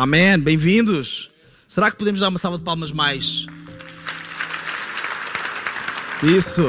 Amém. Bem-vindos. Será que podemos dar uma salva de palmas mais? Isso.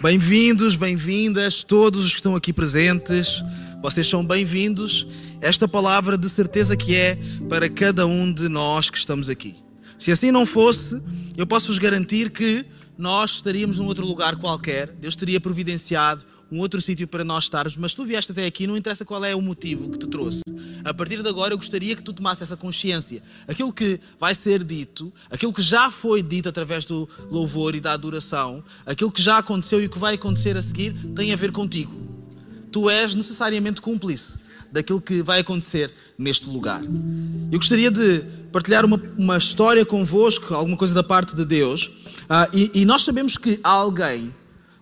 Bem-vindos, bem-vindas, todos os que estão aqui presentes. Vocês são bem-vindos. Esta palavra de certeza que é para cada um de nós que estamos aqui. Se assim não fosse, eu posso vos garantir que nós estaríamos num outro lugar qualquer. Deus teria providenciado um outro sítio para nós estarmos, mas tu vieste até aqui, não interessa qual é o motivo que te trouxe. A partir de agora, eu gostaria que tu tomasse essa consciência. Aquilo que vai ser dito, aquilo que já foi dito através do louvor e da adoração, aquilo que já aconteceu e o que vai acontecer a seguir, tem a ver contigo. Tu és necessariamente cúmplice daquilo que vai acontecer neste lugar. Eu gostaria de partilhar uma, uma história convosco, alguma coisa da parte de Deus. Uh, e, e, nós sabemos que há alguém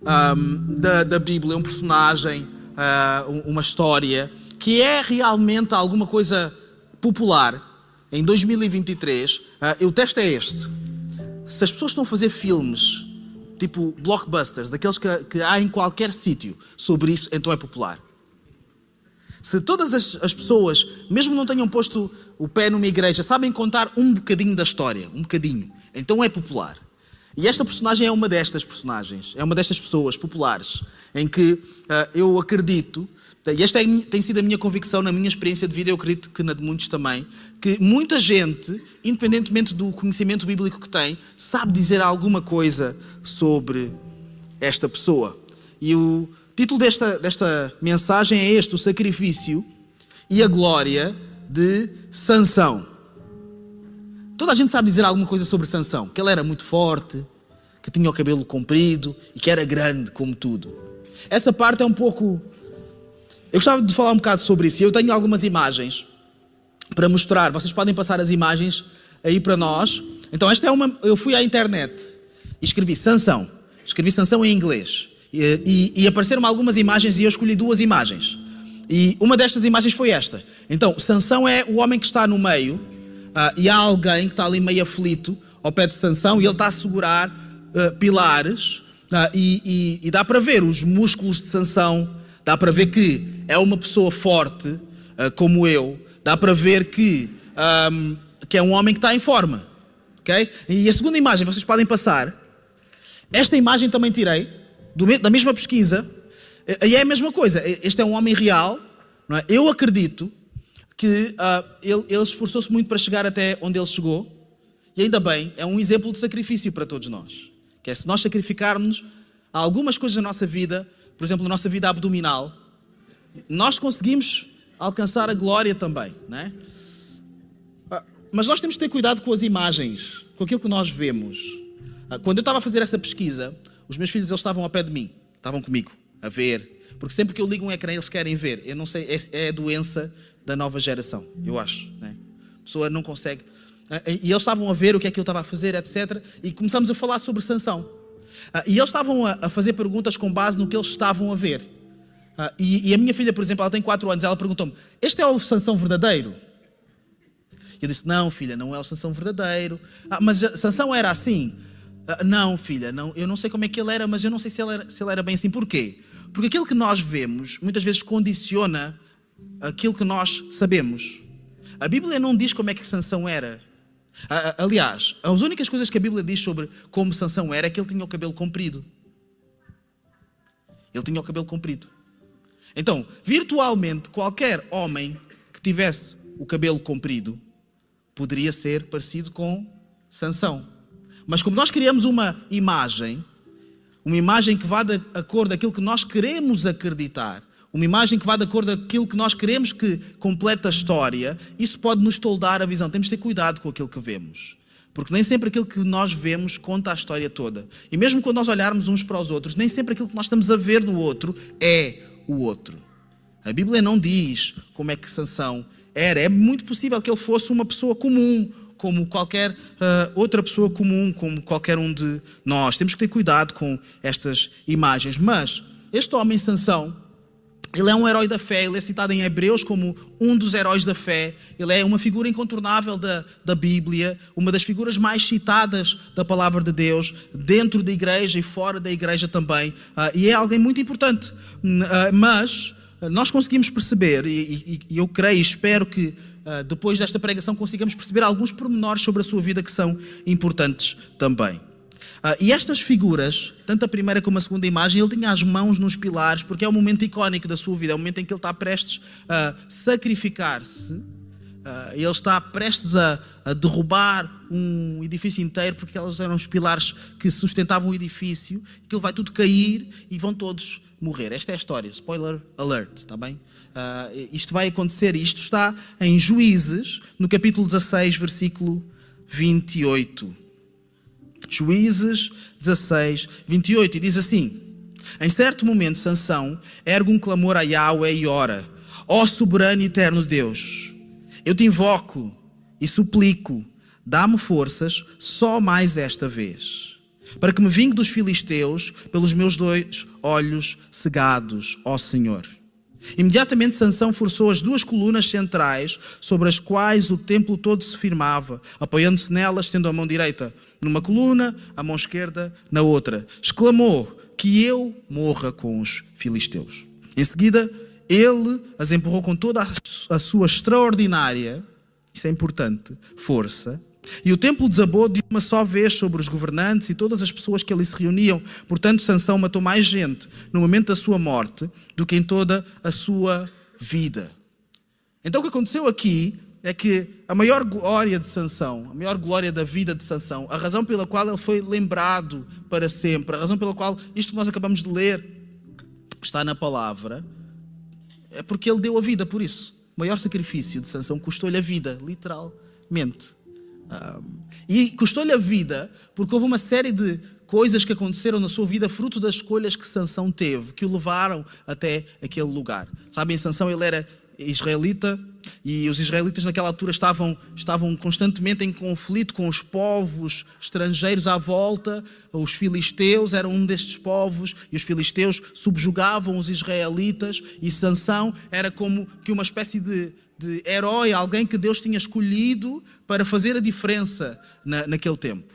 um, da, da, Bíblia, um personagem, uh, uma história, que é realmente alguma coisa popular em 2023. Uh, o teste é este: se as pessoas estão a fazer filmes tipo blockbusters, daqueles que, que há em qualquer sítio sobre isso, então é popular. Se todas as, as, pessoas, mesmo não tenham posto o pé numa igreja, sabem contar um bocadinho da história, um bocadinho, então é popular. E esta personagem é uma destas personagens, é uma destas pessoas populares, em que uh, eu acredito, e esta é, tem sido a minha convicção na minha experiência de vida, eu acredito que na de muitos também, que muita gente, independentemente do conhecimento bíblico que tem, sabe dizer alguma coisa sobre esta pessoa. E o título desta, desta mensagem é este: O Sacrifício e a Glória de Sansão. Toda a gente sabe dizer alguma coisa sobre Sansão, que ele era muito forte, que tinha o cabelo comprido e que era grande como tudo. Essa parte é um pouco. Eu gostava de falar um bocado sobre isso. Eu tenho algumas imagens para mostrar. Vocês podem passar as imagens aí para nós. Então, esta é uma. Eu fui à internet e escrevi Sansão. Escrevi Sansão em inglês. E, e, e apareceram algumas imagens e eu escolhi duas imagens. E uma destas imagens foi esta. Então, Sansão é o homem que está no meio Uh, e há alguém que está ali meio aflito ao pé de Sansão e ele está a segurar uh, pilares uh, e, e, e, dá para ver os músculos de Sansão, dá para ver que é uma pessoa forte como eu, dá para ver que, um, que é um homem que está em forma. Okay? E a segunda imagem, vocês podem passar. Esta imagem também tirei do, da mesma pesquisa e é a mesma coisa. Este é um homem real. É? Eu acredito que uh, ele, ele esforçou-se muito para chegar até onde ele chegou. E ainda bem, é um exemplo de sacrifício para todos nós. Que é se nós sacrificarmos algumas coisas na nossa vida, por exemplo, na nossa vida abdominal, nós conseguimos alcançar a glória também, né? Mas nós temos que ter cuidado com as imagens, com aquilo que nós vemos. Ah, quando eu estava a fazer essa pesquisa, os meus filhos eles estavam ao pé de mim, estavam comigo, a ver. Porque sempre que eu ligo um ecrã, eles querem ver. Eu não sei, é, é doença da nova geração, eu acho. Né? A pessoa não consegue. Ah, e eles estavam a ver o que é que eu estava a fazer, etc. E começamos a falar sobre Sansão. Ah, e eles estavam a fazer perguntas com base no que eles estavam a ver. Ah, e a minha filha, por exemplo, ela tem 4 anos, ela perguntou-me: Este é o Sansão verdadeiro? Eu disse: Não, filha, não é o Sansão verdadeiro. Ah, mas Sansão era assim? não, filha, não, eu não sei como é que ele era, mas eu não sei se ele era, se ele era bem assim. Porquê? Porque aquilo que nós vemos muitas vezes condiciona aquilo que nós sabemos. A Bíblia não diz como é que Sansão era. Aliás, as únicas coisas que a Bíblia diz sobre como Sansão era é que ele tinha o cabelo comprido. Ele tinha o cabelo comprido. Então, virtualmente, qualquer homem que tivesse o cabelo comprido poderia ser parecido com Sansão. Mas como nós criamos uma imagem, uma imagem que vá de acordo aquilo que nós queremos acreditar, uma imagem que vá de acordo com aquilo que nós queremos que complete a história, isso pode nos toldar a visão. Temos de ter cuidado com aquilo que vemos. Porque nem sempre aquilo que nós vemos conta a história toda. E mesmo quando nós olharmos uns para os outros, nem sempre aquilo que nós estamos a ver no outro é o outro. A Bíblia não diz como é que Sansão era. É muito possível que ele fosse uma pessoa comum, como qualquer uh, outra pessoa comum, como qualquer um de nós. Temos que ter cuidado com estas imagens. Mas este homem Sansão, ele é um herói da fé, ele é citado em Hebreus como um dos heróis da fé. Ele é uma figura incontornável da, da Bíblia, uma das figuras mais citadas da palavra de Deus, dentro da igreja e fora da igreja também. Uh, e é alguém muito importante. Uh, mas nós conseguimos perceber, e, e, e eu creio e espero que uh, depois desta pregação consigamos perceber alguns pormenores sobre a sua vida que são importantes também. Uh, e estas figuras, tanto a primeira como a segunda imagem, ele tinha as mãos nos pilares, porque é um momento icónico da sua vida, é o momento em que ele está prestes a sacrificar-se Uh, ele está prestes a, a, derrubar um edifício inteiro, porque eles eram os pilares que sustentavam o edifício, que ele vai tudo cair e vão todos morrer. Esta é a história. Spoiler alert, está bem? Uh, isto vai acontecer, isto está em Juízes, no capítulo 16, versículo 28. Juízes 16, 28, e diz assim: Em certo momento, Sansão ergue um clamor a Yahweh e ora: Ó soberano e eterno Deus eu te invoco e suplico, dá-me forças só mais esta vez, para que me vingue dos filisteus pelos meus dois olhos cegados, ó Senhor. Imediatamente Sansão forçou as duas colunas centrais sobre as quais o templo todo se firmava, apoiando-se nelas, tendo a mão direita numa coluna, a mão esquerda na outra. Exclamou: Que eu morra com os filisteus. Em seguida, ele as empurrou com toda a sua extraordinária, isso é importante, força. E o templo desabou de uma só vez sobre os governantes e todas as pessoas que ali se reuniam. Portanto, Sansão matou mais gente no momento da sua morte do que em toda a sua vida. Então o que aconteceu aqui é que a maior glória de Sansão, a maior glória da vida de Sansão, a razão pela qual ele foi lembrado para sempre, a razão pela qual isto que nós acabamos de ler está na palavra, é porque ele deu a vida por isso. O maior sacrifício de Sansão custou-lhe a vida, literalmente. E custou-lhe a vida porque houve uma série de coisas que aconteceram na sua vida fruto das escolhas que Sansão teve, que o levaram até aquele lugar. Sabem, Sansão ele era israelita e os israelitas naquela altura estavam, estavam constantemente em conflito com os povos estrangeiros à volta. Os filisteus eram um destes povos e os filisteus subjugavam os israelitas e Sansão era como que uma espécie de, de herói, alguém que Deus tinha escolhido para fazer a diferença na, naquele tempo.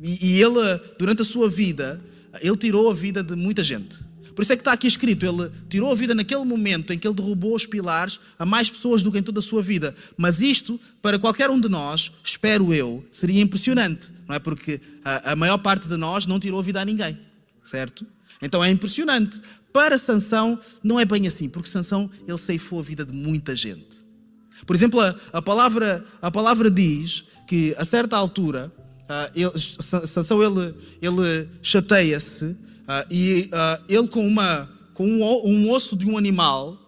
e, e ele, durante a sua vida, ele tirou a vida de muita gente. Por isso é que está aqui escrito: ele tirou a vida naquele momento em que ele derrubou os pilares a mais pessoas do que em toda a sua vida. Mas isto, para qualquer um de nós, espero eu, seria impressionante, não é? Porque a, a maior parte de nós não tirou a vida a ninguém, certo? Então é impressionante. Para Sansão, não é bem assim, porque Sansão ele ceifou a vida de muita gente. Por exemplo, a, a palavra, a palavra diz que a certa altura, uh, ele, Sansão ele, ele chateia-se Uh, e uh, ele, com, uma, com um, um, osso de um animal,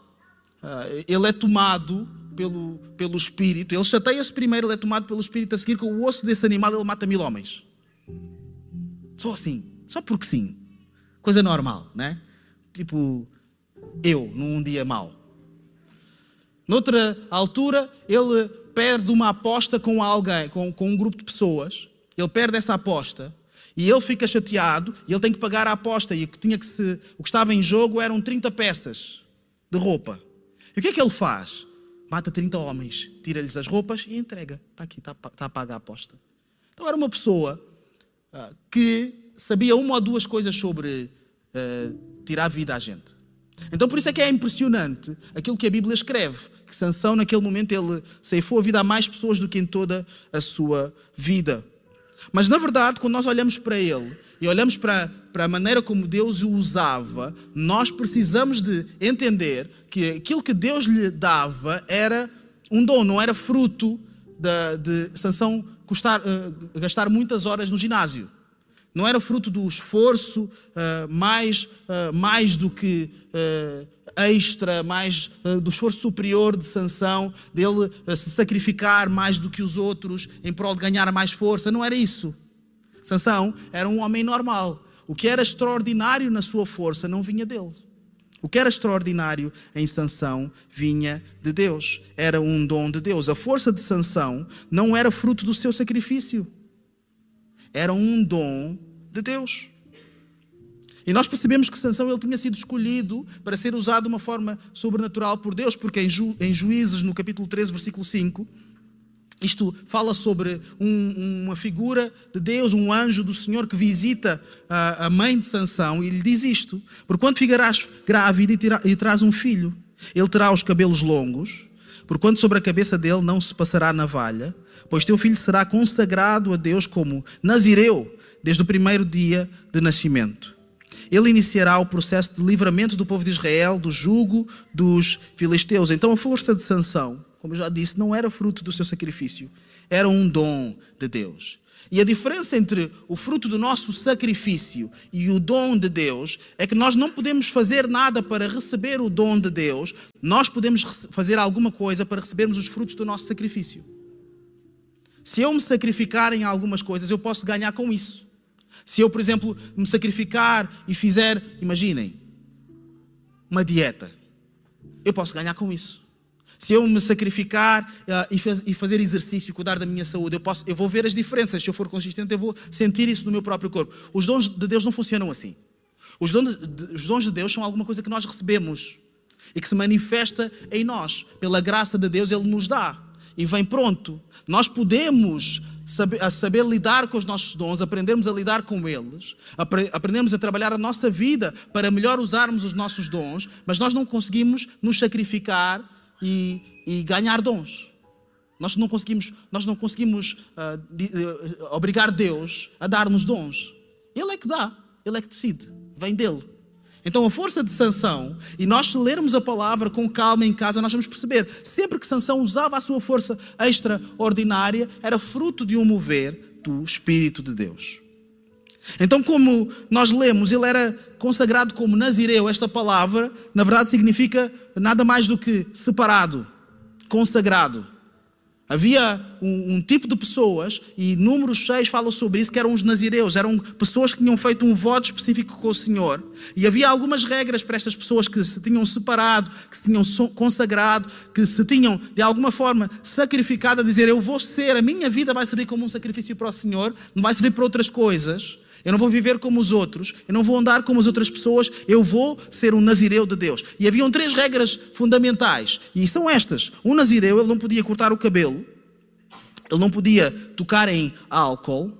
ele é tomado pelo, pelo espírito. Ele chateia-se primeiro, ele é tomado pelo espírito. A seguir, com o osso desse animal, ele mata mil homens. Só assim, só porque sim. Coisa normal, né? Tipo, eu, num dia mau. Noutra altura, ele perde uma aposta com alguém, com, com um grupo de pessoas. Ele perde essa aposta e ele fica chateado e ele tem que pagar a aposta. E o que, tinha que se, o que estava em jogo eram 30 peças de roupa. E o que é que ele faz? Mata 30 homens, tira-lhes as roupas e entrega. Está aqui, está, está a pagar a aposta. Então era uma pessoa uh, que sabia uma ou duas coisas sobre uh, tirar vida à gente. Então por isso é que é impressionante aquilo que a Bíblia escreve. Que Sansão, naquele momento, ele ceifou a vida a mais pessoas do que em toda a sua vida. Mas na verdade, quando nós olhamos para ele e olhamos para, para a maneira como Deus o usava, nós precisamos de entender que aquilo que Deus lhe dava era um dom, não era fruto de, de Sansão custar, uh, gastar muitas horas no ginásio. Não era fruto do esforço uh, mais, uh, mais do que extra, mais uh, do esforço superior de Sansão, dele uh, se sacrificar mais do que os outros em prol de ganhar mais força. Não era isso. Sansão era um homem normal. O que era extraordinário na sua força não vinha dele. O que era extraordinário em Sansão vinha de Deus. Era um dom de Deus. A força de Sansão não era fruto do seu sacrifício. Era um dom de Deus. E nós percebemos que Sansão ele tinha sido escolhido para ser usado de uma forma sobrenatural por Deus, porque em, Ju, em Juízes, no capítulo 13, versículo 5, Isto fala sobre um, uma figura de Deus, um anjo do Senhor que visita a, a mãe de Sansão e lhe diz isto: Porquanto ficarás grávida e, e traz um filho, ele terá os cabelos longos, porquanto sobre a cabeça dele não se passará navalha, pois teu filho será consagrado a Deus como nazireu desde o primeiro dia de nascimento. Ele iniciará o processo de livramento do povo de Israel do jugo dos filisteus. Então a força de Sansão como eu já disse, não era fruto do seu sacrifício, era um dom de Deus. E a diferença entre o fruto do nosso sacrifício e o dom de Deus é que nós não podemos fazer nada para receber o dom de Deus, nós podemos fazer alguma coisa para recebermos os frutos do nosso sacrifício. Se eu me sacrificar em algumas coisas, eu posso ganhar com isso. Se eu, por exemplo, me sacrificar e fizer, imaginem, uma dieta, eu posso ganhar com isso. Se eu me sacrificar uh, e, e, fazer exercício, cuidar da minha saúde, eu, posso, eu vou ver as diferenças. Se eu for consistente, eu vou sentir isso no meu próprio corpo. Os dons de Deus não funcionam assim. Os dons de, os dons de Deus são alguma coisa que nós recebemos e que se manifesta em nós. Pela graça de Deus, Ele nos dá e vem pronto. Nós podemos saber, a saber lidar com os nossos dons, aprendermos a lidar com eles, apre, aprendemos a trabalhar a nossa vida para melhor usarmos os nossos dons, mas nós não conseguimos nos sacrificar e, e ganhar dons. Nós não conseguimos, nós não conseguimos uh, uh, obrigar Deus a dar-nos dons. Ele é que dá, Ele é que decide, vem dele. Então a força de Sansão, e nós lermos a palavra com calma em casa, nós vamos perceber, sempre que Sansão usava a sua força extraordinária, era fruto de um mover do Espírito de Deus. Então, como nós lemos, ele era consagrado como Nazireu. Esta palavra, na verdade, significa nada mais do que separado, consagrado. Havia um, um, tipo de pessoas, e Números 6 fala sobre isso, que eram os nazireus, eram pessoas que tinham feito um voto específico com o Senhor. E havia algumas regras para estas pessoas que se tinham separado, que se tinham consagrado, que se tinham, de alguma forma, sacrificado a dizer: Eu vou ser, a minha vida vai servir como um sacrifício para o Senhor, não vai servir para outras coisas. Eu não vou viver como os outros, eu não vou andar como as outras pessoas, eu vou ser um nazireu de Deus. E haviam três regras fundamentais, e são estas. Um nazireu, ele não podia cortar o cabelo, ele não podia tocar em álcool,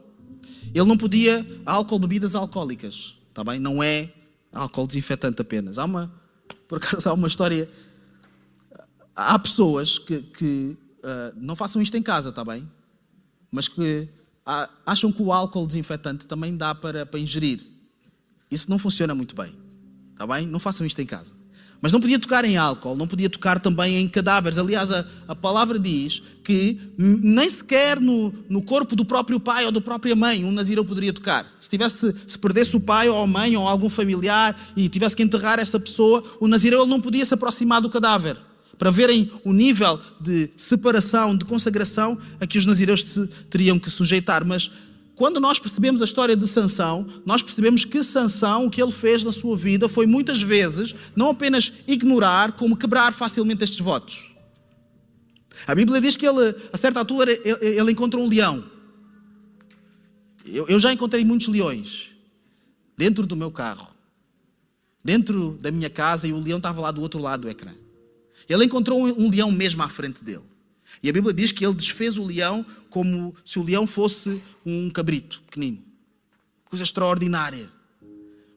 ele não podia álcool, bebidas alcoólicas, está bem? Não é álcool desinfetante apenas. Há uma, por acaso, há uma história. Há pessoas que, que uh, não façam isto em casa, está bem? Mas que acham que o álcool desinfetante também dá para, para ingerir. Isso não funciona muito bem. Está bem? Não façam isto em casa. Mas não podia tocar em álcool, não podia tocar também em cadáveres. Aliás, a, a palavra diz que nem sequer no, no, corpo do próprio pai ou da própria mãe um nazireu poderia tocar. Se, tivesse, se perdesse o pai ou a mãe ou algum familiar e tivesse que enterrar essa pessoa, o nazireu não podia se aproximar do cadáver para verem o nível de separação, de consagração a que os nazireus teriam que sujeitar. Mas quando nós percebemos a história de Sansão, nós percebemos que Sansão, o que ele fez na sua vida foi muitas vezes não apenas ignorar, como quebrar facilmente estes votos. A Bíblia diz que ele, a certa altura, ele, ele encontrou um leão. Eu, eu já encontrei muitos leões dentro do meu carro, dentro da minha casa, e o leão estava lá do outro lado do ecrã. Ele encontrou um leão mesmo à frente dele. E a Bíblia diz que ele desfez o leão como se o leão fosse um cabrito pequenino. Coisa extraordinária.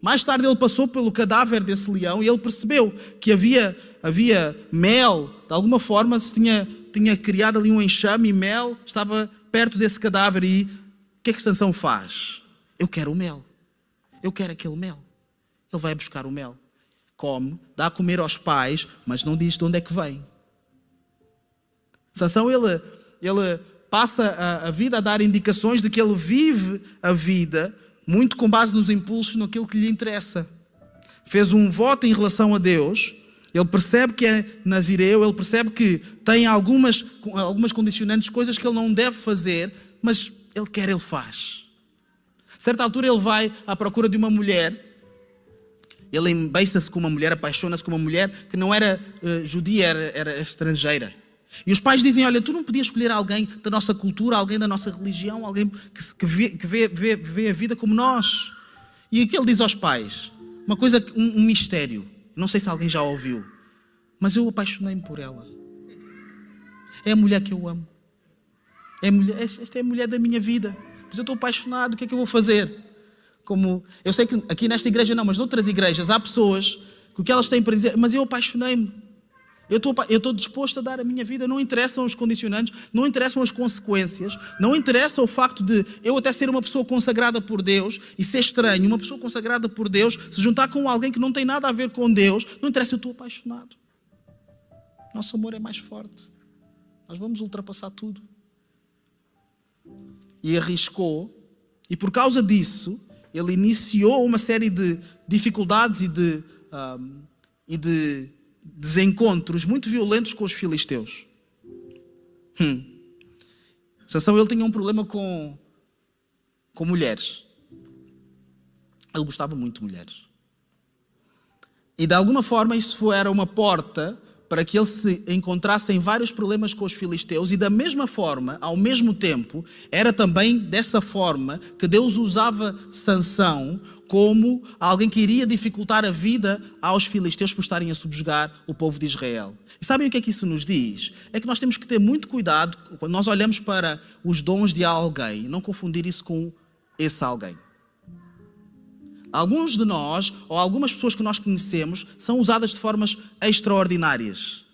Mais tarde ele passou pelo cadáver desse leão e ele percebeu que havia, havia mel, de alguma forma se tinha, tinha criado ali um enxame e mel estava perto desse cadáver. E o que é que Sansão faz? Eu quero o mel. Eu quero aquele mel. Ele vai buscar o mel come, dá a comer aos pais, mas não diz de onde é que vem. Sansão, ele, ele passa a, a vida a dar indicações de que ele vive a vida muito com base nos impulsos, naquilo que lhe interessa. Fez um voto em relação a Deus, ele percebe que é nazireu, ele percebe que tem algumas, algumas condicionantes, coisas que ele não deve fazer, mas ele quer, ele faz. A certa altura ele vai à procura de uma mulher ele embeista-se com uma mulher, apaixona-se com uma mulher que não era uh, judia, era, era estrangeira. E os pais dizem: Olha, tu não podias escolher alguém da nossa cultura, alguém da nossa religião, alguém que, que, vê, que vê, vê, vê, a vida como nós. E o que ele diz aos pais? Uma coisa, um, um mistério. Não sei se alguém já ouviu, mas eu apaixonei-me por ela. É a mulher que eu amo. É mulher, esta é a mulher da minha vida. Mas eu estou apaixonado, o que é que eu vou fazer? Como, eu sei que aqui nesta igreja não, mas noutras igrejas há pessoas que o que elas têm para dizer, mas eu apaixonei-me. Eu estou, eu estou disposto a dar a minha vida, não interessam os condicionantes, não interessam as consequências, não interessa o facto de eu até ser uma pessoa consagrada por Deus e ser estranho, uma pessoa consagrada por Deus, se juntar com alguém que não tem nada a ver com Deus, não interessa, eu estou apaixonado. Nosso amor é mais forte. Nós vamos ultrapassar tudo. E arriscou, e por causa disso, ele iniciou uma série de dificuldades e de, um, e de desencontros muito violentos com os filisteus. Hum. Sansão ele tinha um problema com, com mulheres. Ele gostava muito de mulheres. E de alguma forma isso era uma porta para que ele se encontrasse em vários problemas com os filisteus, e da mesma forma, ao mesmo tempo, era também dessa forma que Deus usava Sansão como alguém que iria dificultar a vida aos filisteus por estarem a subjugar o povo de Israel. E sabem o que é que isso nos diz? É que nós temos que ter muito cuidado quando nós olhamos para os dons de alguém, não confundir isso com esse alguém. Alguns de nós, ou algumas pessoas que nós conhecemos, são usadas de formas extraordinárias.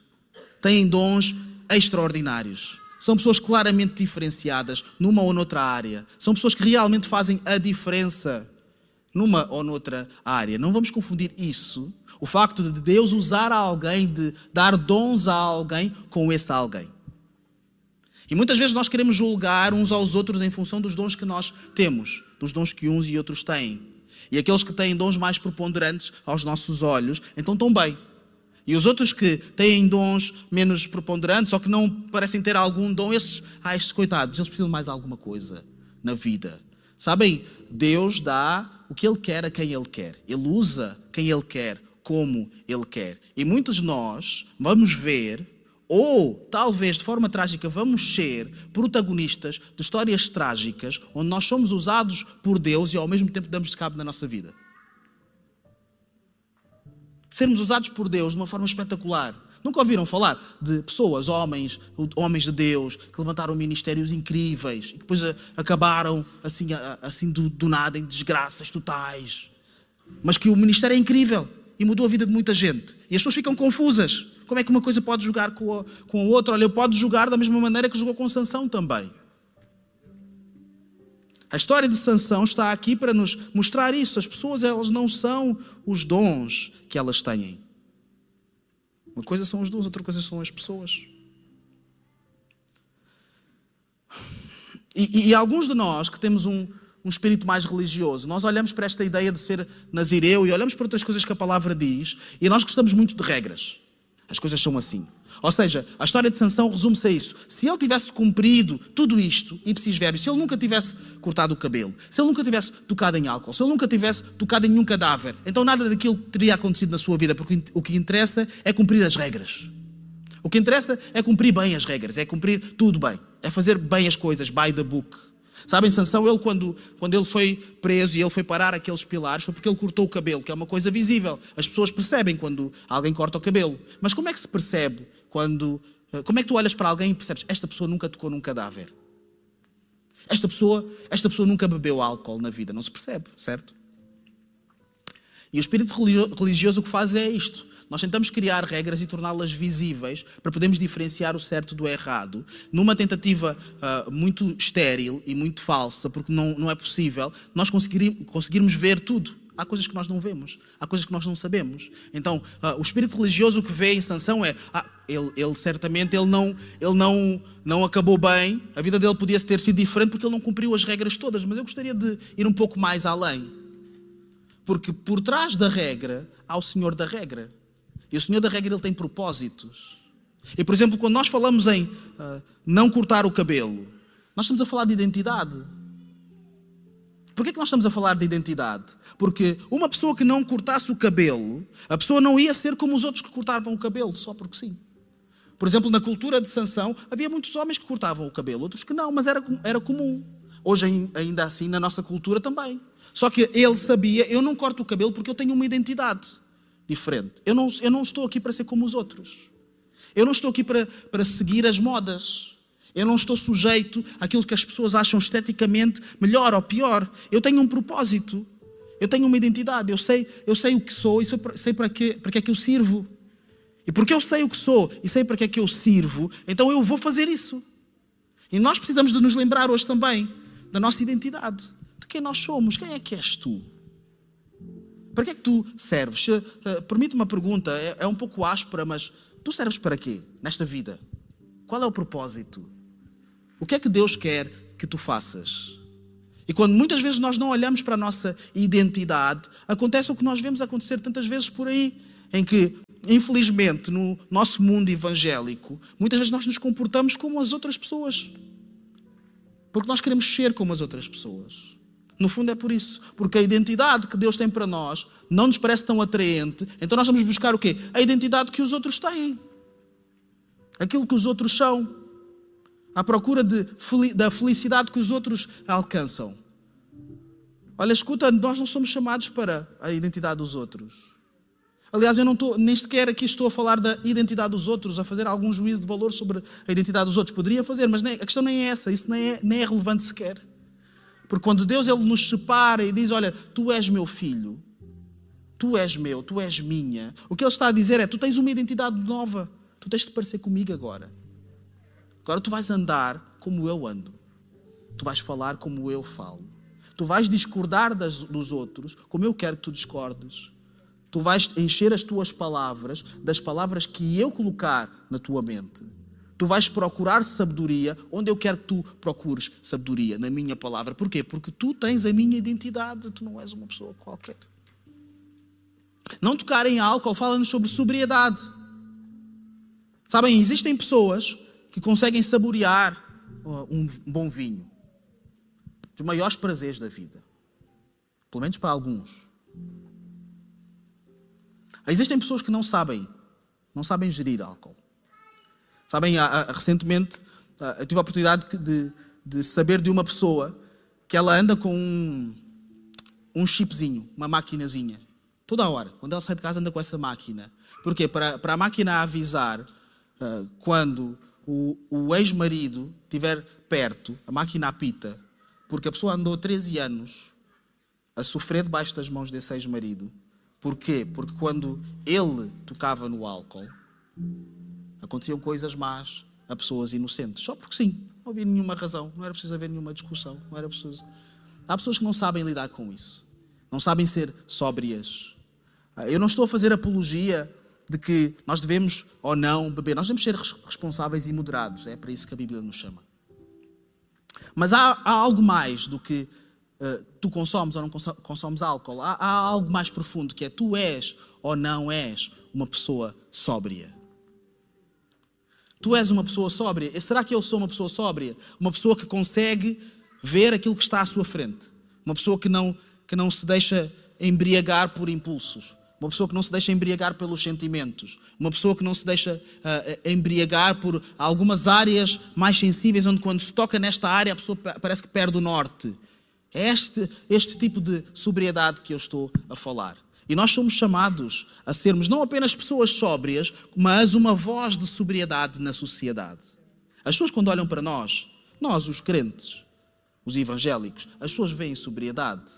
Têm dons extraordinários. São pessoas claramente diferenciadas numa ou noutra área. São pessoas que realmente fazem a diferença numa ou noutra área. Não vamos confundir isso, o facto de Deus usar alguém, de dar dons a alguém, com esse alguém. E muitas vezes nós queremos julgar uns aos outros em função dos dons que nós temos, dos dons que uns e outros têm. E aqueles que têm dons mais preponderantes aos nossos olhos, então estão bem. E os outros que têm dons menos preponderantes ou que não parecem ter algum dom, esses, ah, estes coitados, eles precisam de mais alguma coisa na vida. Sabem, Deus dá o que Ele quer a quem Ele quer. Ele usa quem Ele quer, como Ele quer. E muitos de nós vamos ver ou talvez de forma trágica vamos ser protagonistas de histórias trágicas onde nós somos usados por Deus e ao mesmo tempo damos de cabo na nossa vida. Sermos usados por Deus de uma forma espetacular. Nunca ouviram falar de pessoas, homens, homens de Deus, que levantaram ministérios incríveis e depois acabaram assim, assim do, do nada em desgraças totais. Mas que o ministério é incrível e mudou a vida de muita gente. E as pessoas ficam confusas. Como é que uma coisa pode jogar com a, com a outra? Olha, eu pode jogar da mesma maneira que jogou com Sansão também. A história de Sansão está aqui para nos mostrar isso. As pessoas, elas não são os dons que elas têm. Uma coisa são os dons, outra coisa são as pessoas. E, e, e alguns de nós que temos um, um espírito mais religioso, nós olhamos para esta ideia de ser nazireu e olhamos para outras coisas que a palavra diz e nós gostamos muito de regras. As coisas são assim. Ou seja, a história de Sansão resume-se a isso. Se ele tivesse cumprido tudo isto, ipsis verbis, se ele nunca tivesse cortado o cabelo, se ele nunca tivesse tocado em álcool, se ele nunca tivesse tocado em nenhum cadáver, então nada daquilo teria acontecido na sua vida, porque o que interessa é cumprir as regras. O que interessa é cumprir bem as regras, é cumprir tudo bem, é fazer bem as coisas, by the book. Sabem, Sansão, ele quando, quando ele foi preso e ele foi parar aqueles pilares, foi porque ele cortou o cabelo, que é uma coisa visível. As pessoas percebem quando alguém corta o cabelo. Mas como é que se percebe quando... Eh, como é que tu olhas para alguém e percebes, esta pessoa nunca tocou num cadáver? Esta pessoa, esta pessoa nunca bebeu álcool na vida, não se percebe, certo? E o espírito religioso o que faz é isto. Nós tentamos criar regras e torná-las visíveis para podermos diferenciar o certo do errado, numa tentativa uh, muito estéril e muito falsa, porque não, não é possível nós conseguirmos ver tudo. Há coisas que nós não vemos, há coisas que nós não sabemos. Então, uh, o espírito religioso que vê em sanção é: ah, ele, ele certamente ele não, ele não, não acabou bem, a vida dele podia ter sido diferente porque ele não cumpriu as regras todas, mas eu gostaria de ir um pouco mais além. Porque por trás da regra há o Senhor da regra. E o Senhor da regra ele tem propósitos. E, por exemplo, quando nós falamos em uh, não cortar o cabelo, nós estamos a falar de identidade. Por que nós estamos a falar de identidade? Porque uma pessoa que não cortasse o cabelo, a pessoa não ia ser como os outros que cortavam o cabelo, só porque sim. Por exemplo, na cultura de Sansão, havia muitos homens que cortavam o cabelo, outros que não, mas era, era comum. Hoje, ainda assim, na nossa cultura também. Só que ele sabia, eu não corto o cabelo porque eu tenho uma identidade diferente. Eu não, eu não estou aqui para ser como os outros. Eu não estou aqui para, para seguir as modas. Eu não estou sujeito àquilo que as pessoas acham esteticamente melhor ou pior. Eu tenho um propósito. Eu tenho uma identidade. Eu sei, eu sei o que sou e sei para que, para que é que eu sirvo. E porque eu sei o que sou e sei para que é que eu sirvo, então eu vou fazer isso. E nós precisamos de nos lembrar hoje também da nossa identidade, de quem nós somos, quem é que és tu? Para que é que tu serves? Uh, Permite uma pergunta, é, é um pouco áspera, mas tu serves para quê nesta vida? Qual é o propósito? O que é que Deus quer que tu faças? E quando muitas vezes nós não olhamos para a nossa identidade, acontece o que nós vemos acontecer tantas vezes por aí, em que, infelizmente, no nosso mundo evangélico, muitas vezes nós nos comportamos como as outras pessoas. Porque nós queremos ser como as outras pessoas. No fundo é por isso. Porque a identidade que Deus tem para nós não nos parece tão atraente. Então nós vamos buscar o quê? A identidade que os outros têm. Aquilo que os outros são. À procura de, da felicidade que os outros alcançam. Olha, escuta, nós não somos chamados para a identidade dos outros. Aliás, eu não estou, nem sequer aqui estou a falar da identidade dos outros, a fazer algum juízo de valor sobre a identidade dos outros. Poderia fazer, mas nem, a questão nem é essa, isso nem é, nem é relevante sequer. Porque quando Deus ele nos separa e diz: Olha, tu és meu filho, tu és meu, tu és minha, o que Ele está a dizer é: Tu tens uma identidade nova, tu tens de parecer comigo agora. Agora tu vais andar como eu ando, tu vais falar como eu falo, tu vais discordar das, dos outros como eu quero que tu discordes. Tu vais encher as tuas palavras das palavras que eu colocar na tua mente. Tu vais procurar sabedoria onde eu quero que tu procures sabedoria, na minha palavra. Porquê? Porque tu tens a minha identidade, tu não és uma pessoa qualquer. Não tocar em álcool fala-nos sobre sobriedade. Sabem, existem pessoas que conseguem saborear uh, um bom vinho, dos maiores prazeres da vida. Pelo menos para alguns. Existem pessoas que não sabem, não sabem gerir álcool. Sabem, recentemente eu tive a oportunidade de, de, saber de uma pessoa que ela anda com um, um chipzinho, uma maquinazinha. Toda a hora. Quando ela sai de casa, anda com essa máquina. Porquê? Para, para a máquina avisar uh, quando o, o ex-marido estiver perto, a máquina apita, porque a pessoa andou 13 anos a sofrer debaixo das mãos desse ex-marido Porquê? Porque quando ele tocava no álcool, aconteciam coisas más a pessoas inocentes. Só porque sim. Não havia nenhuma razão. Não era preciso haver nenhuma discussão. Não era preciso... Há pessoas que não sabem lidar com isso. Não sabem ser sóbrias. Ah, eu não estou a fazer apologia de que nós devemos ou não beber. Nós devemos ser responsáveis e moderados. É para isso que a Bíblia nos chama. Mas há, há algo mais do que uh, tu consomes ou não consomes álcool. Há, há algo mais profundo que é tu és ou não és uma pessoa sóbria. Tu és uma pessoa sóbria. Será que eu sou uma pessoa sóbria? Uma pessoa que consegue ver aquilo que está à sua frente. Uma pessoa que não, que não se deixa embriagar por impulsos. Uma pessoa que não se deixa embriagar pelos sentimentos. Uma pessoa que não se deixa uh, embriagar por algumas áreas mais sensíveis, onde quando se toca nesta área a pessoa parece que perde o norte. É este, este tipo de sobriedade que eu estou a falar. E nós somos chamados a sermos não apenas pessoas sóbrias, mas uma voz de sobriedade na sociedade. As pessoas, quando olham para nós, nós, os crentes, os evangélicos, as pessoas veem sobriedade.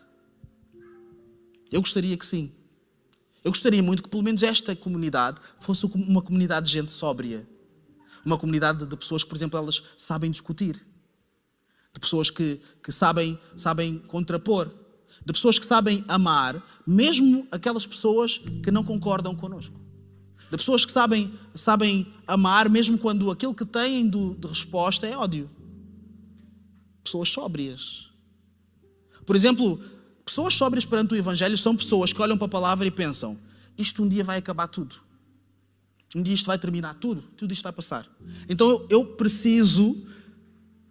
Eu gostaria que sim. Eu gostaria muito que, pelo menos, esta comunidade fosse uma comunidade de gente sóbria. Uma comunidade de pessoas que, por exemplo, elas sabem discutir de pessoas que, que sabem, sabem contrapor, de pessoas que sabem amar, mesmo aquelas pessoas que não concordam connosco. De pessoas que sabem, sabem amar, mesmo quando aquilo que têm de resposta é ódio. Pessoas sóbrias. Por exemplo, pessoas sóbrias perante o Evangelho são pessoas que olham para a palavra e pensam: isto um dia vai acabar tudo. Um dia isto vai terminar tudo, tudo isto vai passar. Então eu preciso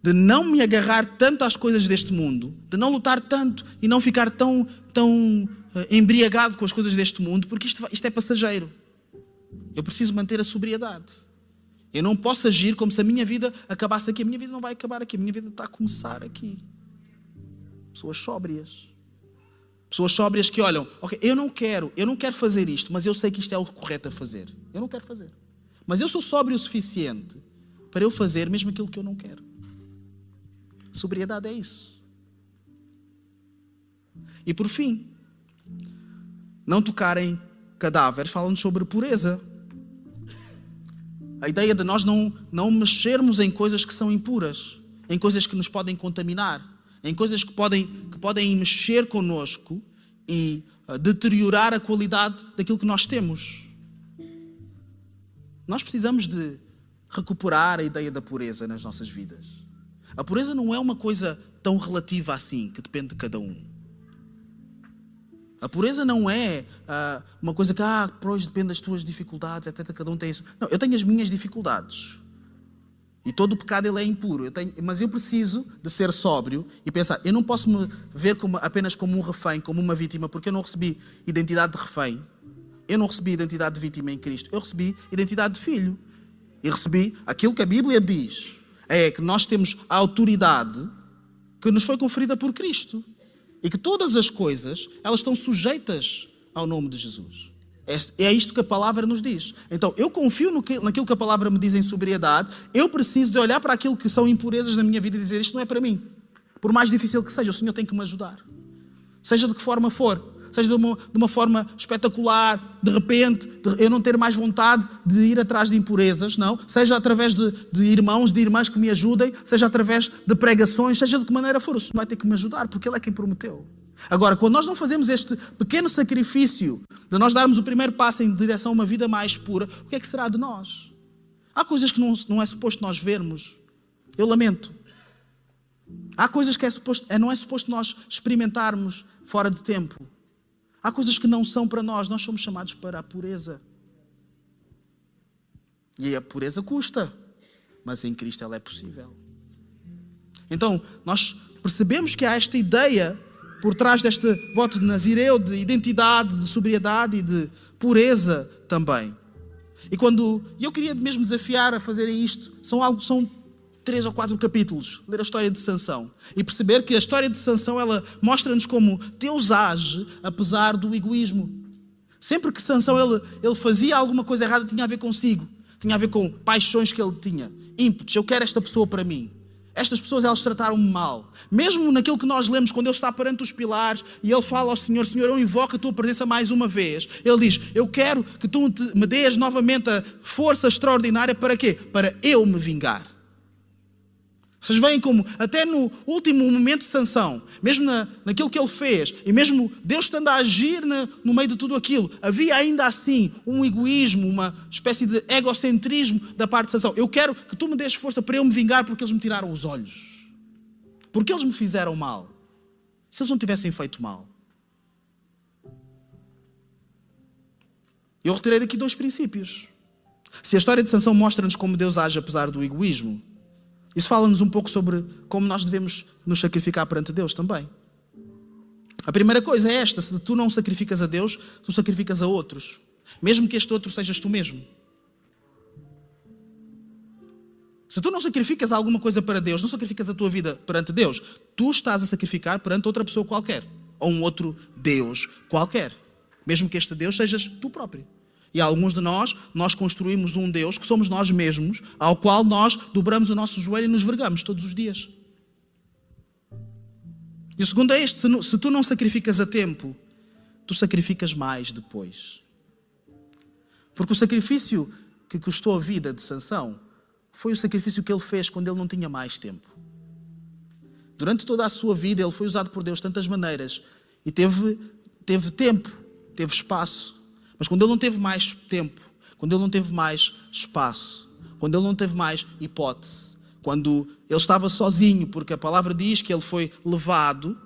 de não me agarrar tanto às coisas deste mundo, de não lutar tanto e não ficar tão, tão eh, embriagado com as coisas deste mundo, porque isto, isto é passageiro. Eu preciso manter a sobriedade. Eu não posso agir como se a minha vida acabasse aqui. A minha vida não vai acabar aqui. A minha vida está a começar aqui. Pessoas sóbrias. Pessoas sóbrias que olham, ok, eu não quero, eu não quero fazer isto, mas eu sei que isto é o correto a fazer. Eu não quero fazer. Mas eu sou sóbrio o suficiente para eu fazer mesmo aquilo que eu não quero. Sobriedade é isso. E por fim, não tocar em cadáveres, falam sobre pureza. A ideia de nós não, não mexermos em coisas que são impuras, em coisas que nos podem contaminar, em coisas que podem, que podem mexer connosco e uh, deteriorar a qualidade daquilo que nós temos. Nós precisamos de recuperar a ideia da pureza nas nossas vidas. A pureza não é uma coisa tão relativa assim, que depende de cada um. A pureza não é uh, uma coisa que, ah, pois depende das tuas dificuldades, etc. Cada um tem isso. Não, eu tenho as minhas dificuldades. E todo o pecado ele é impuro. Eu tenho, mas eu preciso de ser sóbrio e pensar, eu não posso me ver como, apenas como um refém, como uma vítima, porque eu não recebi identidade de refém. Eu não recebi identidade de vítima em Cristo. Eu recebi identidade de filho. E recebi aquilo que a Bíblia diz. É que nós temos a autoridade que nos foi conferida por Cristo e que todas as coisas elas estão sujeitas ao nome de Jesus. É, isto que a palavra nos diz. Então, eu confio que, naquilo que a palavra me diz em sobriedade. Eu preciso de olhar para aquilo que são impurezas na minha vida e dizer: Isto não é para mim. Por mais difícil que seja, o Senhor tem que me ajudar. Seja de que forma for. Seja de uma, de uma forma espetacular, de repente, de eu não ter mais vontade de ir atrás de impurezas, não. Seja através de, de irmãos, de irmãs que me ajudem, seja através de pregações, seja de que maneira for, o Senhor vai ter que me ajudar, porque Ele é quem prometeu. Agora, quando nós não fazemos este pequeno sacrifício de nós darmos o primeiro passo em direção a uma vida mais pura, o que é que será de nós? Há coisas que não, não é suposto nós vermos. Eu lamento. Há coisas que é suposto, é, não é suposto nós experimentarmos fora de tempo. Há coisas que não são para nós, nós somos chamados para a pureza. E a pureza custa, mas em Cristo ela é possível. Então, nós percebemos que há esta ideia por trás deste voto de Nazireu de identidade, de sobriedade e de pureza também. E quando eu queria mesmo desafiar a fazerem isto, são algo são três ou quatro capítulos, ler a história de Sansão e perceber que a história de Sansão ela mostra-nos como Deus age apesar do egoísmo. Sempre que Sansão ele, ele fazia alguma coisa errada tinha a ver consigo, tinha a ver com paixões que ele tinha, ímpetos. Eu quero esta pessoa para mim. Estas pessoas elas trataram-me mal. Mesmo naquilo que nós lemos quando ele está perante os pilares e ele fala ao Senhor: Senhor, eu invoco a tua presença mais uma vez. Ele diz: Eu quero que tu me dês novamente a força extraordinária para quê? Para eu me vingar. Vocês veem como, até no último momento de sanção, mesmo na, naquilo que ele fez, e mesmo Deus estando a agir na, no meio de tudo aquilo, havia ainda assim um egoísmo, uma espécie de egocentrismo da parte de sanção. Eu quero que tu me des força para eu me vingar porque eles me tiraram os olhos. Porque eles me fizeram mal. Se eles não tivessem feito mal. Eu retirei daqui dois princípios. Se a história de Sansão mostra-nos como Deus age apesar do egoísmo, isso fala-nos um pouco sobre como nós devemos nos sacrificar perante Deus também. A primeira coisa é esta: se tu não sacrificas a Deus, tu sacrificas a outros, mesmo que este outro sejas tu mesmo. Se tu não sacrificas alguma coisa para Deus, não sacrificas a tua vida perante Deus, tu estás a sacrificar perante outra pessoa qualquer, ou um outro Deus qualquer, mesmo que este Deus sejas tu próprio. E alguns de nós, nós construímos um Deus que somos nós mesmos, ao qual nós dobramos o nosso joelho e nos vergamos todos os dias. E o segundo é este: se tu não sacrificas a tempo, tu sacrificas mais depois. Porque o sacrifício que custou a vida de Sansão foi o sacrifício que ele fez quando ele não tinha mais tempo. Durante toda a sua vida, ele foi usado por Deus de tantas maneiras e teve, teve tempo, teve espaço mas quando ele não teve mais tempo, quando ele não teve mais espaço, quando ele não teve mais hipótese, quando ele estava sozinho, porque a palavra diz que ele foi levado,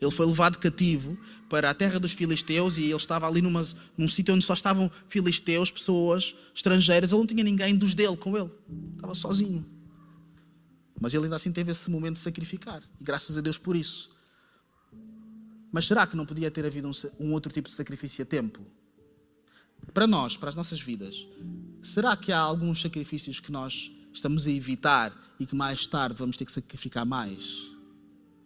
ele foi levado cativo para a terra dos filisteus e ele estava ali numa, num sítio onde só estavam filisteus, pessoas estrangeiras, ele não tinha ninguém dos dele com ele, estava sozinho. Mas ele ainda assim teve esse momento de sacrificar, e graças a Deus por isso. Mas será que não podia ter havido um, um outro tipo de sacrifício a tempo? Para nós, para as nossas vidas, será que há alguns sacrifícios que nós estamos a evitar e que mais tarde vamos ter que sacrificar mais?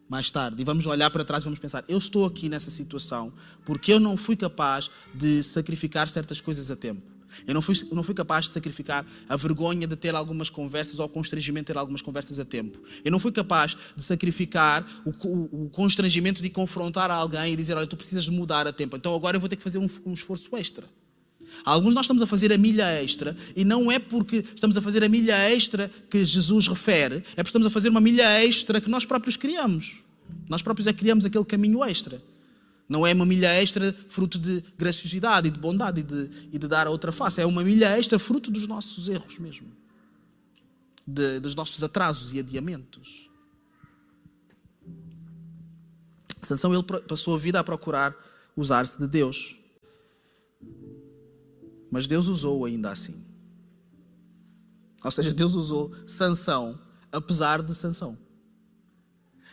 Mais tarde, e vamos olhar para trás e vamos pensar: eu estou aqui nessa situação porque eu não fui capaz de sacrificar certas coisas a tempo. Eu não fui, eu não fui capaz de sacrificar a vergonha de ter algumas conversas ou o constrangimento de ter algumas conversas a tempo. Eu não fui capaz de sacrificar o, o, o constrangimento de confrontar alguém e dizer: Olha, tu precisas mudar a tempo, então agora eu vou ter que fazer um, um esforço extra. Alguns nós estamos a fazer a milha extra e não é porque estamos a fazer a milha extra que Jesus refere, é porque estamos a fazer uma milha extra que nós próprios criamos. Nós próprios é que criamos aquele caminho extra. Não é uma milha extra fruto de graciosidade e de bondade e de, e de dar a outra face. É uma milha extra fruto dos nossos erros mesmo. De, dos nossos atrasos e adiamentos. Sansão ele passou a vida a procurar usar-se de Deus. Mas Deus usou ainda assim. Ou seja, Deus usou Sansão apesar de Sansão.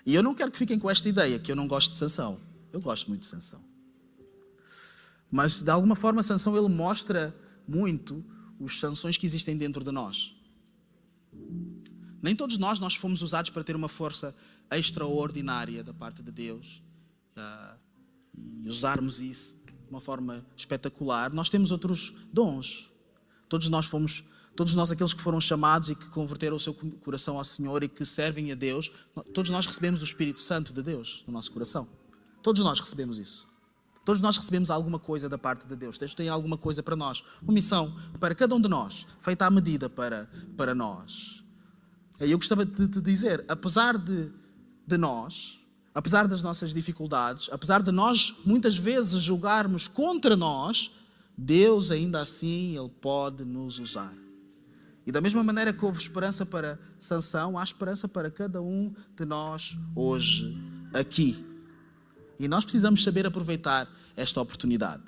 E eu não quero que fiquem com esta ideia que eu não gosto de Sansão. Eu gosto muito de Sansão. Mas de alguma forma Sansão ele mostra muito os sanções que existem dentro de nós. Nem todos nós nós fomos usados para ter uma força extraordinária da parte de Deus uh, e usarmos isso de uma forma espetacular. Nós temos outros dons. Todos nós fomos todos nós aqueles que foram chamados e que converteram o seu coração ao Senhor e que servem a Deus, todos nós recebemos o Espírito Santo de Deus no nosso coração. Todos nós recebemos isso. Todos nós recebemos alguma coisa da parte de Deus. Deus tem alguma coisa para nós. Uma missão para cada um de nós, feita à medida para, para nós. E eu gostava de te dizer, apesar de, de nós, apesar das nossas dificuldades, apesar de nós muitas vezes julgarmos contra nós, Deus ainda assim Ele pode nos usar. E da mesma maneira que houve esperança para Sansão, há esperança para cada um de nós hoje, aqui. E nós precisamos saber aproveitar esta oportunidade.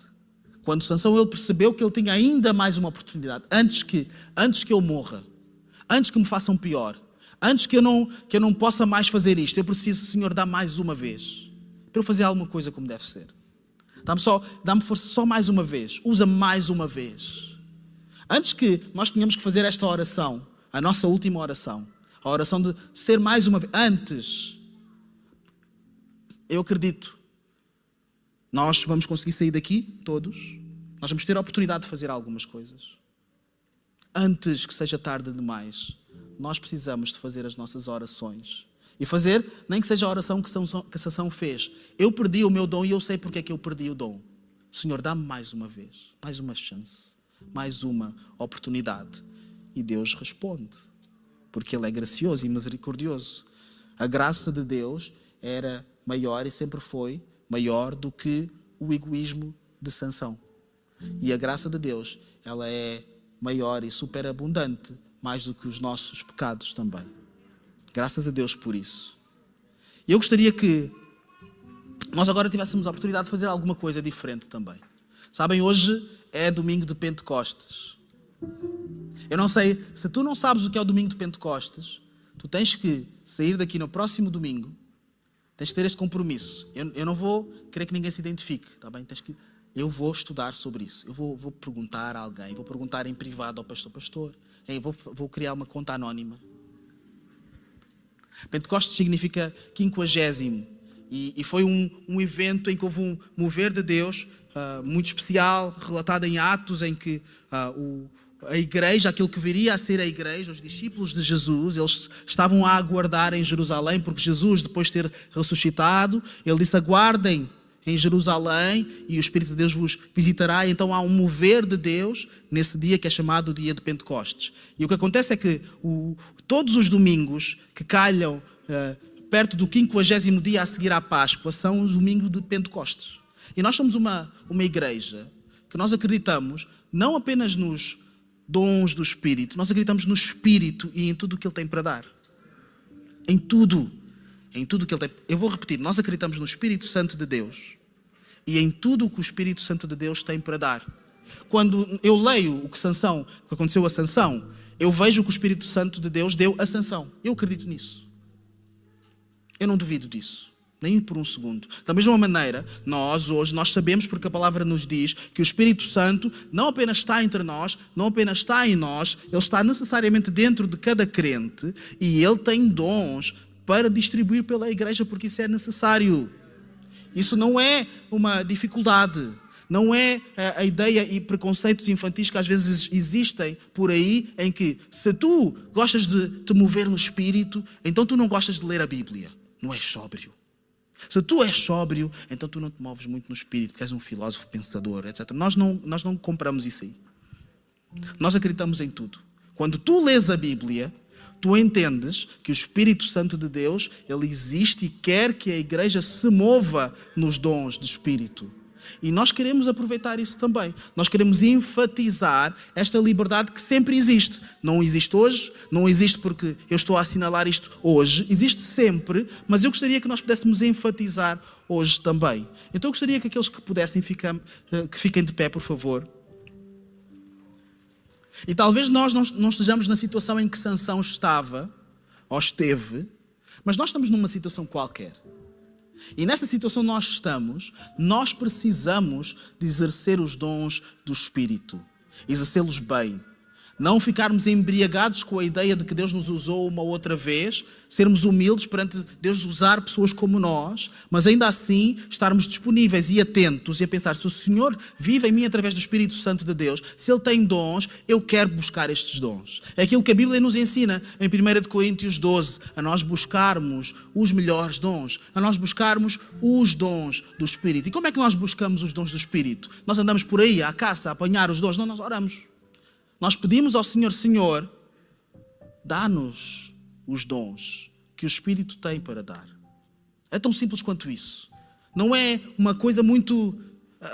Quando Sansão ele percebeu que ele tinha ainda mais uma oportunidade, antes que, antes que eu morra, antes que me façam pior, antes que eu não, que eu não possa mais fazer isto, eu preciso, Senhor, dar mais uma vez, para eu fazer alguma coisa como deve ser. Dá-me só, dá-me força só mais uma vez, usa mais uma vez. Antes que nós tenhamos que fazer esta oração, a nossa última oração, a oração de ser mais uma vez, antes, eu acredito nós vamos conseguir sair daqui, todos. Nós vamos ter a oportunidade de fazer algumas coisas. Antes que seja tarde demais, nós precisamos de fazer as nossas orações. E fazer, nem que seja a oração que Sansão fez. Eu perdi o meu dom e eu sei porque é que eu perdi o dom. Senhor, dá-me mais uma vez, mais uma chance, mais uma oportunidade. E Deus responde, porque Ele é gracioso e misericordioso. A graça de Deus era maior e sempre foi maior do que o egoísmo de Sansão. E a graça de Deus, ela é maior e superabundante, mais do que os nossos pecados também. Graças a Deus por isso. Eu gostaria que nós agora tivéssemos a oportunidade de fazer alguma coisa diferente também. Sabem, hoje é domingo de Pentecostes. Eu não sei, se tu não sabes o que é o domingo de Pentecostes, tu tens que sair daqui no próximo domingo Tens que ter esse compromisso. Eu, eu não vou querer que ninguém se identifique, tá bem? Tens que, eu vou estudar sobre isso. Eu vou, vou perguntar a alguém, vou perguntar em privado ao pastor, pastor. Eu vou, vou criar uma conta anónima. Pentecostes significa quinquagésimo. E, e foi um, um, evento em que houve um mover de Deus uh, muito especial, relatado em Atos, em que uh, o, a igreja, aquilo que viria a ser a igreja, os discípulos de Jesus, eles estavam a aguardar em Jerusalém, porque Jesus, depois de ter ressuscitado, ele disse: Aguardem em Jerusalém e o Espírito de Deus vos visitará. Então há um mover de Deus nesse dia que é chamado o dia de Pentecostes. E o que acontece é que o, todos os domingos que calham uh, perto do 50 dia a seguir à Páscoa são os domingos de Pentecostes. E nós somos uma, uma igreja que nós acreditamos não apenas nos dons do Espírito. Nós acreditamos no Espírito e em tudo o que Ele tem para dar. Em tudo. Em tudo que Ele tem. Eu vou repetir. Nós acreditamos no Espírito Santo de Deus e em tudo o que o Espírito Santo de Deus tem para dar. Quando eu leio o que Sansão, o que aconteceu a Sansão, eu vejo que o Espírito Santo de Deus deu a Sansão. Eu acredito nisso. Eu não duvido disso nem por um segundo. Da mesma maneira, nós hoje nós sabemos porque a palavra nos diz que o Espírito Santo não apenas está entre nós, não apenas está em nós, ele está necessariamente dentro de cada crente e ele tem dons para distribuir pela igreja porque isso é necessário. Isso não é uma dificuldade. Não é a ideia e preconceitos infantis que às vezes existem por aí, em que se tu gostas de te mover no espírito, então tu não gostas de ler a Bíblia. Não és sóbrio. Se tu és sóbrio, então tu não te moves muito no espírito, porque és um filósofo pensador, etc. Nós não, nós não compramos isso aí. Nós acreditamos em tudo. Quando tu lês a Bíblia, tu entendes que o Espírito Santo de Deus, ele existe e quer que a igreja se mova nos dons do Espírito. E nós queremos aproveitar isso também. Nós queremos enfatizar esta liberdade que sempre existe. Não existe hoje, não existe porque eu estou a assinalar isto hoje, existe sempre, mas eu gostaria que nós pudéssemos enfatizar hoje também. Então eu gostaria que aqueles que pudessem ficar, eh, que fiquem de pé, por favor. E talvez nós não estejamos na situação em que Sansão estava, ou esteve, mas nós estamos numa situação qualquer. E nessa situação nós estamos, nós precisamos de exercer os dons do Espírito, exercê-los bem. Não ficarmos embriagados com a ideia de que Deus nos usou uma outra vez, sermos humildes perante Deus usar pessoas como nós, mas ainda assim estarmos disponíveis e atentos e a pensar: se o Senhor vive em mim através do Espírito Santo de Deus, se Ele tem dons, eu quero buscar estes dons. É aquilo que a Bíblia nos ensina em 1 Coríntios 12, a nós buscarmos os melhores dons, a nós buscarmos os dons do Espírito. E como é que nós buscamos os dons do Espírito? Nós andamos por aí à caça, a apanhar os dons? Não, nós oramos. Nós pedimos ao Senhor, Senhor, dá-nos os dons que o Espírito tem para dar. É tão simples quanto isso. Não é uma coisa muito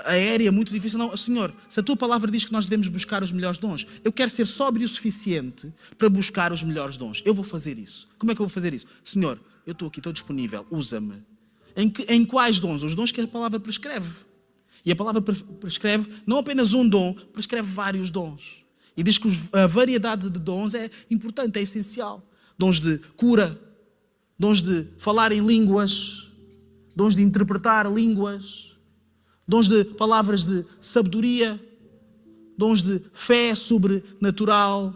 aérea, muito difícil. Não, Senhor, se a tua palavra diz que nós devemos buscar os melhores dons, eu quero ser sóbrio o suficiente para buscar os melhores dons. Eu vou fazer isso. Como é que eu vou fazer isso? Senhor, eu estou aqui, estou disponível, usa-me. Em, em quais dons? Os dons que a palavra prescreve. E a palavra prescreve não apenas um dom, prescreve vários dons. E diz que a variedade de dons é importante, é essencial. Dons de cura, dons de falar em línguas, dons de interpretar línguas, dons de palavras de sabedoria, dons de fé sobrenatural,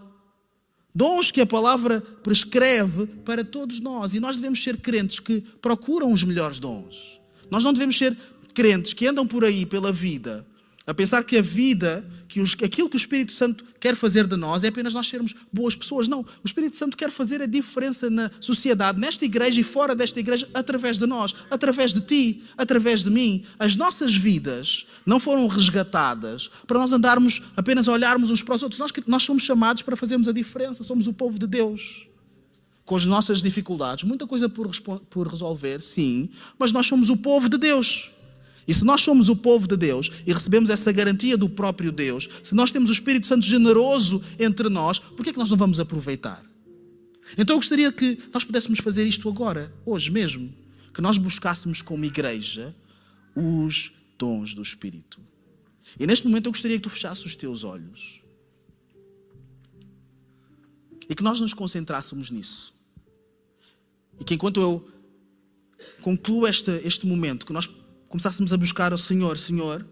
dons que a palavra prescreve para todos nós. E nós devemos ser crentes que procuram os melhores dons. Nós não devemos ser crentes que andam por aí pela vida a pensar que a vida, que os, aquilo que o Espírito Santo quer fazer de nós é apenas nós sermos boas pessoas. Não. O Espírito Santo quer fazer a diferença na sociedade, nesta igreja e fora desta igreja, através de nós, através de ti, através de mim. As nossas vidas não foram resgatadas para nós andarmos apenas a olharmos uns para os outros. Nós, nós somos chamados para fazermos a diferença. Somos o povo de Deus. Com as nossas dificuldades, muita coisa por, por resolver, sim, mas nós somos o povo de Deus. E se nós somos o povo de Deus e recebemos essa garantia do próprio Deus, se nós temos o Espírito Santo generoso entre nós, por que é que nós não vamos aproveitar? Então eu gostaria que nós pudéssemos fazer isto agora, hoje mesmo. Que nós buscássemos como igreja os dons do Espírito. E neste momento eu gostaria que tu fechasses os teus olhos. E que nós nos concentrássemos nisso. E que enquanto eu concluo este, este momento, que nós começássemos a buscar ao Senhor, Senhor,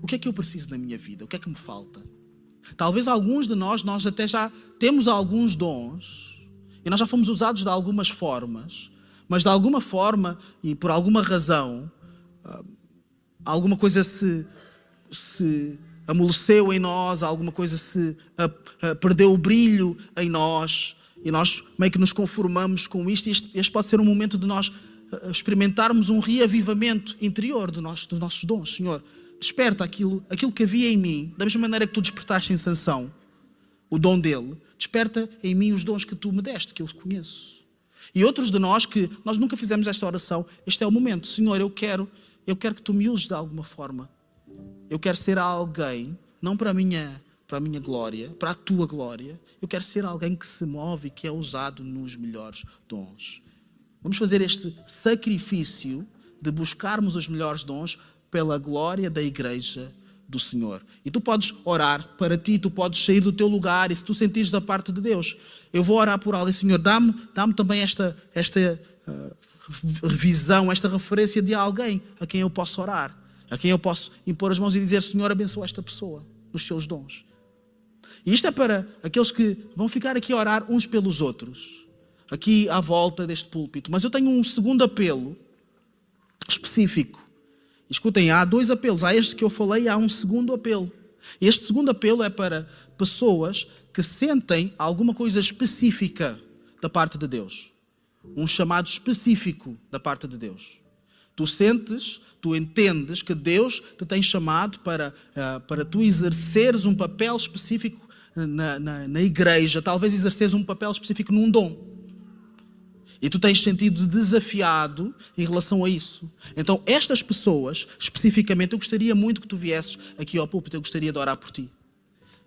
o que é que eu preciso na minha vida? O que é que me falta? Talvez alguns de nós, nós até já temos alguns dons e nós já fomos usados de algumas formas, mas de alguma forma e por alguma razão, ah, alguma coisa se, se amoleceu em nós, alguma coisa se a, a, perdeu o brilho em nós e nós meio que nos conformamos com isto. E este, este pode ser um momento de nós eh, experimentarmos um reavivamento interior do nosso, dos nossos dons. Senhor, desperta aquilo, aquilo que havia em mim, da mesma maneira que tu despertaste em Sansão, o dom dele, desperta em mim os dons que tu me deste, que eu conheço. E outros de nós que nós nunca fizemos esta oração, este é o momento. Senhor, eu quero, eu quero que tu me uses de alguma forma. Eu quero ser alguém, não para a minha para a minha glória, para a tua glória. Eu quero ser alguém que se move e que é usado nos melhores dons. Vamos fazer este sacrifício de buscarmos os melhores dons pela glória da igreja do Senhor. E tu podes orar para ti, tu podes sair do teu lugar e se tu sentires da parte de Deus, eu vou orar por alguém, Senhor, dá-me dá também esta, esta uh, revisão, esta referência de alguém a quem eu posso orar, a quem eu posso impor as mãos e dizer, Senhor, abençoa esta pessoa nos seus dons. E isto é para aqueles que vão ficar aqui a orar uns pelos outros, aqui à volta deste púlpito. Mas eu tenho um segundo apelo específico. Escutem, há dois apelos. Há este que eu falei e há um segundo apelo. Este segundo apelo é para pessoas que sentem alguma coisa específica da parte de Deus. Um chamado específico da parte de Deus. Tu sentes, tu entendes que Deus te tem chamado para, uh, para tu exerceres um papel específico na, na, na igreja, talvez exerceres um papel específico num dom. E tu tens sentido desafiado em relação a isso. Então, estas pessoas, especificamente, eu gostaria muito que tu viesses aqui ao púlpito, eu gostaria de orar por ti.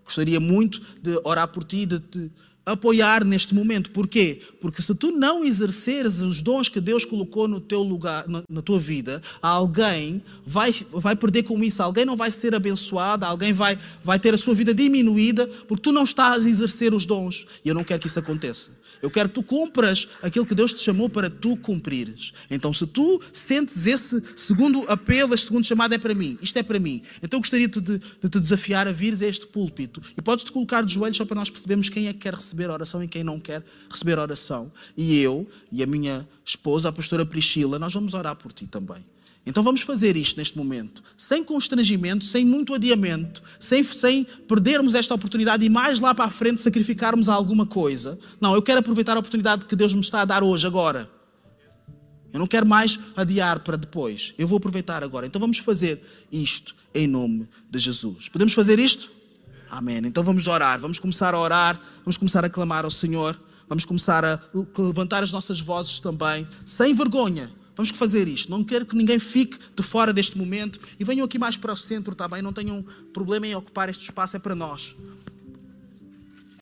Gostaria muito de orar por ti, de te apoiar neste momento. Porquê? Porque se tu não exerceres os dons que Deus colocou no teu lugar, na, na, tua vida, alguém vai, vai perder com isso, alguém não vai ser abençoado, alguém vai, vai ter a sua vida diminuída porque tu não estás a exercer os dons. E eu não quero que isso aconteça. Eu quero que tu cumpras aquilo que Deus te chamou para tu cumprires. Então, se tu sentes esse segundo apelo, este segundo chamado é para mim, isto é para mim, então eu gostaria de, de, te desafiar a vires a este púlpito e podes-te colocar de joelhos só para nós percebermos quem é que quer receber a oração e quem não quer receber a oração. E eu e a minha esposa, a pastora Priscila, nós vamos orar por ti também. Então vamos fazer isto neste momento, sem constrangimento, sem muito adiamento, sem, sem perdermos esta oportunidade e mais lá para a frente sacrificarmos alguma coisa. Não, eu quero aproveitar a oportunidade que Deus me está a dar hoje, agora. Eu não quero mais adiar para depois. Eu vou aproveitar agora. Então vamos fazer isto em nome de Jesus. Podemos fazer isto? Amém. Então vamos orar. Vamos começar a orar. Vamos começar a clamar ao Senhor. Vamos começar a levantar as nossas vozes também, sem vergonha Vamos fazer isto. Não quero que ninguém fique de fora deste momento. E venham aqui mais para o centro, está bem? Não tenham problema em ocupar este espaço, é para nós.